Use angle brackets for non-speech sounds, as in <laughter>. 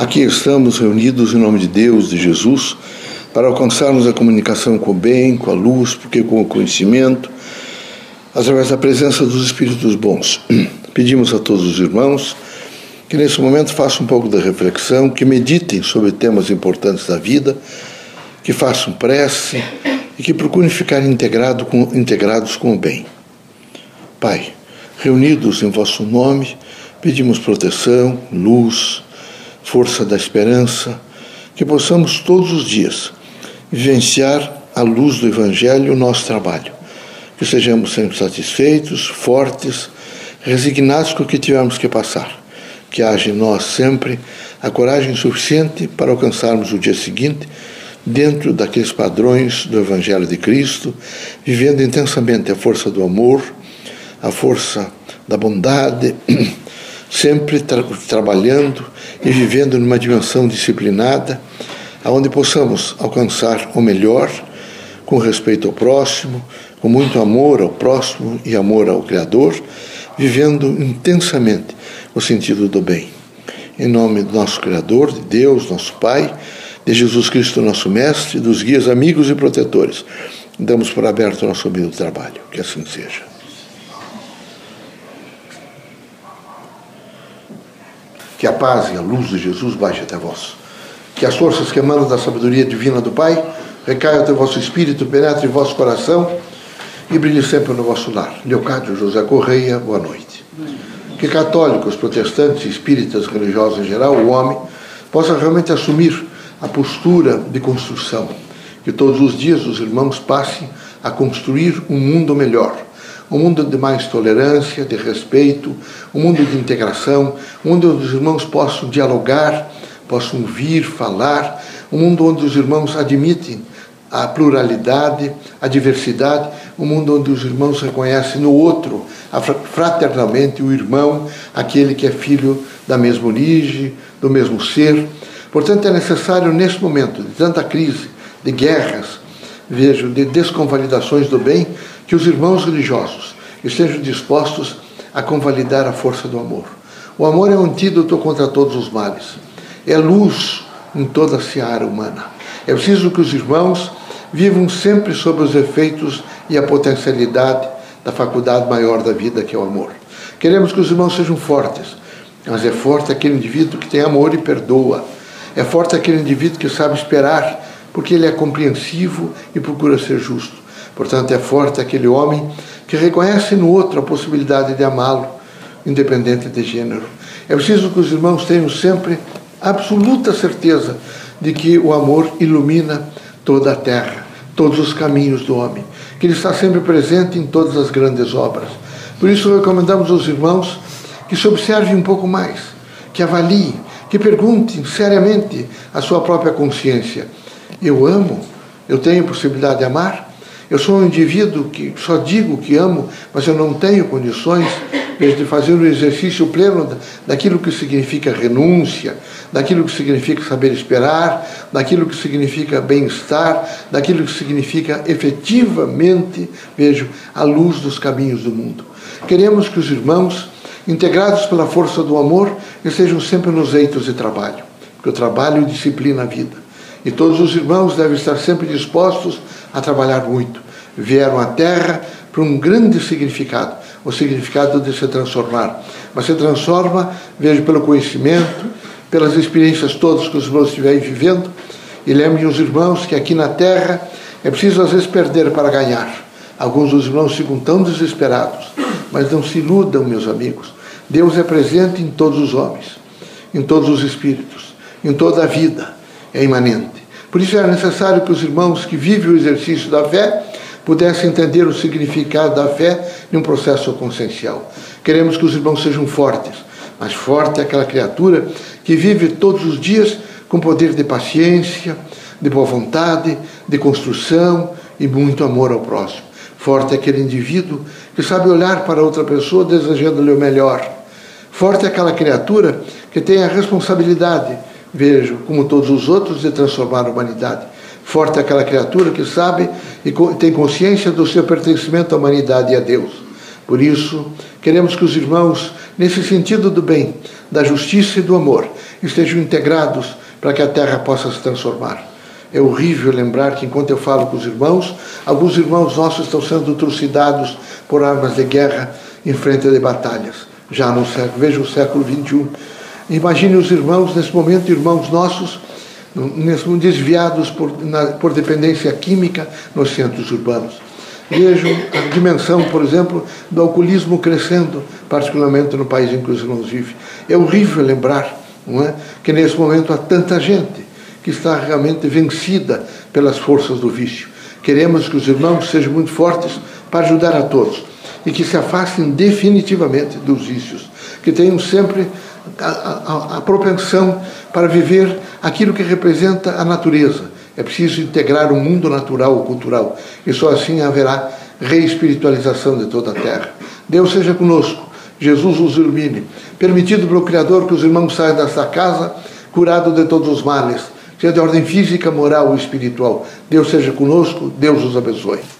Aqui estamos reunidos em nome de Deus, de Jesus, para alcançarmos a comunicação com o bem, com a luz, porque com o conhecimento, através da presença dos Espíritos bons. <clears throat> Pedimos a todos os irmãos que nesse momento façam um pouco da reflexão, que meditem sobre temas importantes da vida, que façam prece e que procurem ficar integrado com, integrados com o bem. Pai, reunidos em vosso nome, pedimos proteção, luz, força da esperança, que possamos todos os dias vivenciar à luz do Evangelho o nosso trabalho, que sejamos sempre satisfeitos, fortes, resignados com o que tivermos que passar, que haja em nós sempre a coragem suficiente para alcançarmos o dia seguinte dentro daqueles padrões do Evangelho de Cristo, vivendo intensamente a força do amor, a força da bondade, <clears throat> sempre tra trabalhando e vivendo numa dimensão disciplinada, aonde possamos alcançar o melhor com respeito ao próximo, com muito amor ao próximo e amor ao Criador, vivendo intensamente o sentido do bem. Em nome do nosso Criador, de Deus, nosso Pai, de Jesus Cristo, nosso Mestre, dos guias amigos e protetores, damos por aberto nosso humilde trabalho. Que assim seja. Que a paz e a luz de Jesus baixe até vós. Que as forças que emanam da sabedoria divina do Pai recaiam até o vosso espírito, penetre em vosso coração e brilhe sempre no vosso lar. Leocádio José Correia, boa noite. Que católicos, protestantes, espíritas, religiosos em geral, o homem, possa realmente assumir a postura de construção. Que todos os dias os irmãos passem a construir um mundo melhor um mundo de mais tolerância, de respeito, um mundo de integração, um mundo onde os irmãos possam dialogar, possam vir, falar, um mundo onde os irmãos admitem a pluralidade, a diversidade, um mundo onde os irmãos reconhecem no outro, fraternalmente, o irmão, aquele que é filho da mesma origem, do mesmo ser. Portanto, é necessário, nesse momento de tanta crise, de guerras, vejo, de desconvalidações do bem, que os irmãos religiosos estejam dispostos a convalidar a força do amor. O amor é um antídoto contra todos os males. É luz em toda a seara humana. É preciso que os irmãos vivam sempre sob os efeitos e a potencialidade da faculdade maior da vida, que é o amor. Queremos que os irmãos sejam fortes, mas é forte aquele indivíduo que tem amor e perdoa. É forte aquele indivíduo que sabe esperar, porque ele é compreensivo e procura ser justo. Portanto, é forte aquele homem que reconhece no outro a possibilidade de amá-lo, independente de gênero. É preciso que os irmãos tenham sempre absoluta certeza de que o amor ilumina toda a terra, todos os caminhos do homem, que ele está sempre presente em todas as grandes obras. Por isso, recomendamos aos irmãos que se observem um pouco mais, que avaliem, que perguntem seriamente a sua própria consciência: eu amo? Eu tenho possibilidade de amar? Eu sou um indivíduo que só digo que amo, mas eu não tenho condições de fazer o exercício pleno daquilo que significa renúncia, daquilo que significa saber esperar, daquilo que significa bem-estar, daquilo que significa efetivamente, vejo, a luz dos caminhos do mundo. Queremos que os irmãos, integrados pela força do amor, estejam sempre nos eitos de trabalho, porque o trabalho disciplina a vida. E todos os irmãos devem estar sempre dispostos a trabalhar muito. Vieram à Terra para um grande significado, o significado de se transformar. Mas se transforma, vejo, pelo conhecimento, pelas experiências todas que os irmãos estiverem vivendo. E lembrem os irmãos que aqui na Terra é preciso às vezes perder para ganhar. Alguns dos irmãos ficam tão desesperados, mas não se iludam, meus amigos. Deus é presente em todos os homens, em todos os espíritos, em toda a vida é imanente. Por isso era necessário que os irmãos que vivem o exercício da fé pudessem entender o significado da fé num processo consciencial. Queremos que os irmãos sejam fortes, mas forte é aquela criatura que vive todos os dias com poder de paciência, de boa vontade, de construção e muito amor ao próximo. Forte é aquele indivíduo que sabe olhar para outra pessoa desejando-lhe o melhor. Forte é aquela criatura que tem a responsabilidade vejo, como todos os outros, de transformar a humanidade. Forte é aquela criatura que sabe e tem consciência do seu pertencimento à humanidade e a Deus. Por isso, queremos que os irmãos, nesse sentido do bem, da justiça e do amor, estejam integrados para que a terra possa se transformar. É horrível lembrar que, enquanto eu falo com os irmãos, alguns irmãos nossos estão sendo trucidados por armas de guerra em frente de batalhas, já no século, veja o século XXI. Imagine os irmãos, nesse momento, irmãos nossos, desviados por, na, por dependência química nos centros urbanos. Vejam a dimensão, por exemplo, do alcoolismo crescendo, particularmente no país em que os irmãos vivem. É horrível lembrar não é, que nesse momento há tanta gente que está realmente vencida pelas forças do vício. Queremos que os irmãos sejam muito fortes para ajudar a todos e que se afastem definitivamente dos vícios, que tenham sempre a, a, a propensão para viver aquilo que representa a natureza. É preciso integrar o mundo natural ou cultural, e só assim haverá reespiritualização de toda a terra. Deus seja conosco, Jesus os ilumine. Permitido pelo Criador que os irmãos saiam desta casa curados de todos os males, seja de ordem física, moral ou espiritual. Deus seja conosco, Deus os abençoe.